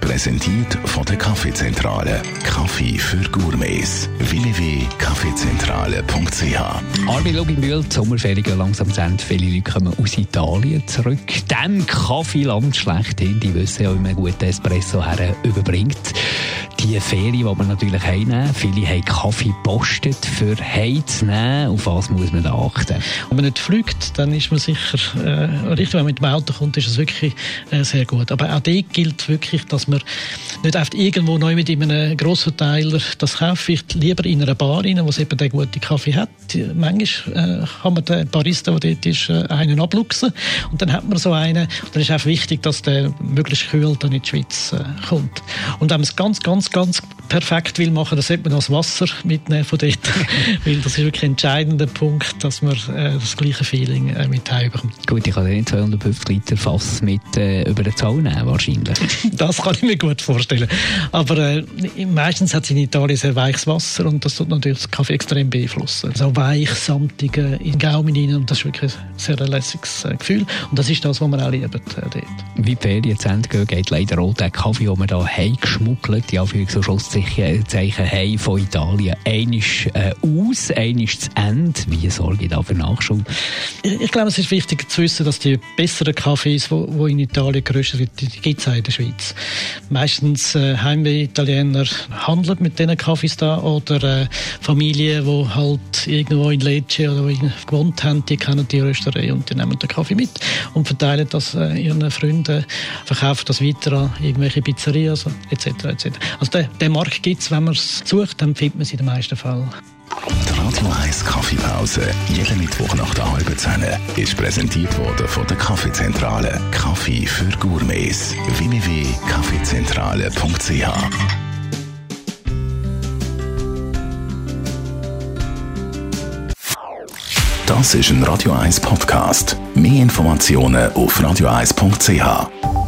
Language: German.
Präsentiert von der Kaffeezentrale. Kaffee für Gourmets. www.kaffeezentrale.ch Armin Luginbühl, die Sommerferien langsam Ende. Viele Leute kommen aus Italien zurück. Dem Kaffeeland schlechthin. Die wissen ja, wie man guten Espresso her überbringt die Ferien, die man natürlich heimnehmen. Viele haben Kaffee gepostet für heimzunehmen. Auf was muss man da achten? Wenn man nicht fliegt, dann ist man sicher äh, richtig. Wenn man mit dem Auto kommt, ist es wirklich äh, sehr gut. Aber auch dort gilt wirklich, dass man nicht einfach irgendwo neu mit einem Grossverteiler das kauft. Vielleicht lieber in einer Bar rein, wo es eben den guten Kaffee hat. Manchmal äh, kann man den Barista, der dort ist, äh, einen abluchsen. Und dann hat man so einen. Und dann ist auch wichtig, dass der möglichst kühl dann in die Schweiz äh, kommt. Und wenn man es ganz, ganz ganz, perfekt will machen, dann sollte man das Wasser mitnehmen von dort. Weil das ist wirklich ein entscheidender Punkt, dass man äh, das gleiche Feeling äh, mit heimbekommt. Gut, ich kann nicht 250 Liter Fass mit äh, über den Zaun nehmen, wahrscheinlich. das kann ich mir gut vorstellen. Aber äh, meistens hat es in Italien sehr weiches Wasser und das tut natürlich das Kaffee extrem beeinflussen. So weich, samtig in den Gaumen rein und das ist wirklich ein sehr lässiges äh, Gefühl. Und das ist das, was wir auch lieben äh, dort. Wie die Ferien zu Ende gehen, geht leider auch der Kaffee, den wir hier heimgeschmuggelt, ja, Anführungs- und Schlusszeichen haben von Italien. Einisch äh, aus, einisch zu Ende. Wie sorge ich da für Nachschub? Ich glaube, es ist wichtig zu wissen, dass die besseren Kaffees, die in Italien geröstet werden, die, gibt es auch in der Schweiz. Meistens äh, Heimweh-Italiener handeln mit diesen Kaffees da oder äh, Familien, die halt irgendwo in Lecce oder gewohnt haben, die kennen die Rösterei und die nehmen den Kaffee mit und verteilen das äh, ihren Freunden, verkaufen das weiter an irgendwelche Pizzerias etc. etc. Also den, den Markt gibt es, wenn man es sucht, dann findet man es in den meisten Fällen. Die Radio 1 Kaffeepause, jeden Mittwoch nach der halben Zehn, ist präsentiert worden von der Kaffeezentrale. Kaffee für Gourmets. www.kaffeezentrale.ch Das ist ein Radio 1 Podcast. Mehr Informationen auf radio1.ch.